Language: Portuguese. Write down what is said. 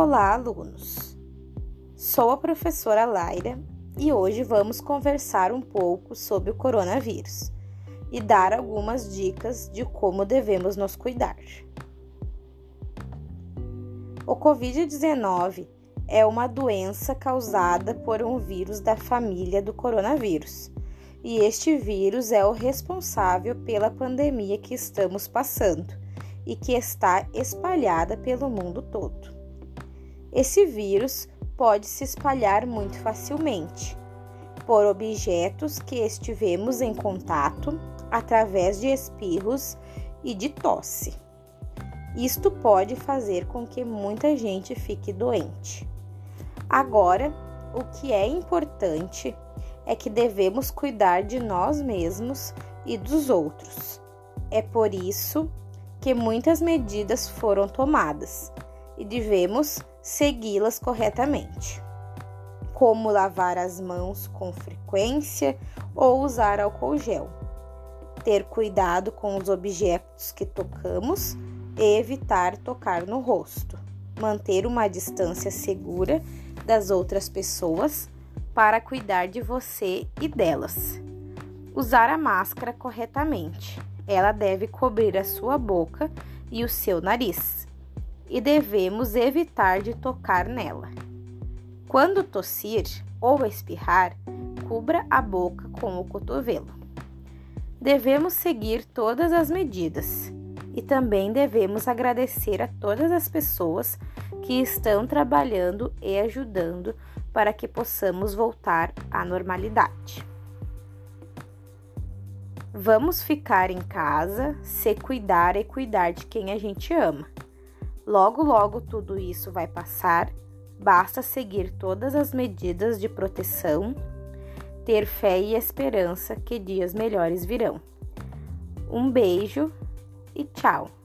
Olá, alunos! Sou a professora Laira e hoje vamos conversar um pouco sobre o coronavírus e dar algumas dicas de como devemos nos cuidar. O Covid-19 é uma doença causada por um vírus da família do coronavírus, e este vírus é o responsável pela pandemia que estamos passando e que está espalhada pelo mundo todo. Esse vírus pode se espalhar muito facilmente por objetos que estivemos em contato através de espirros e de tosse. Isto pode fazer com que muita gente fique doente. Agora, o que é importante é que devemos cuidar de nós mesmos e dos outros. É por isso que muitas medidas foram tomadas e devemos segui-las corretamente, como lavar as mãos com frequência ou usar álcool gel, ter cuidado com os objetos que tocamos e evitar tocar no rosto, manter uma distância segura das outras pessoas para cuidar de você e delas. Usar a máscara corretamente. Ela deve cobrir a sua boca e o seu nariz e devemos evitar de tocar nela. Quando tossir ou espirrar, cubra a boca com o cotovelo. Devemos seguir todas as medidas e também devemos agradecer a todas as pessoas que estão trabalhando e ajudando para que possamos voltar à normalidade. Vamos ficar em casa, se cuidar e cuidar de quem a gente ama. Logo, logo tudo isso vai passar, basta seguir todas as medidas de proteção, ter fé e esperança que dias melhores virão. Um beijo e tchau!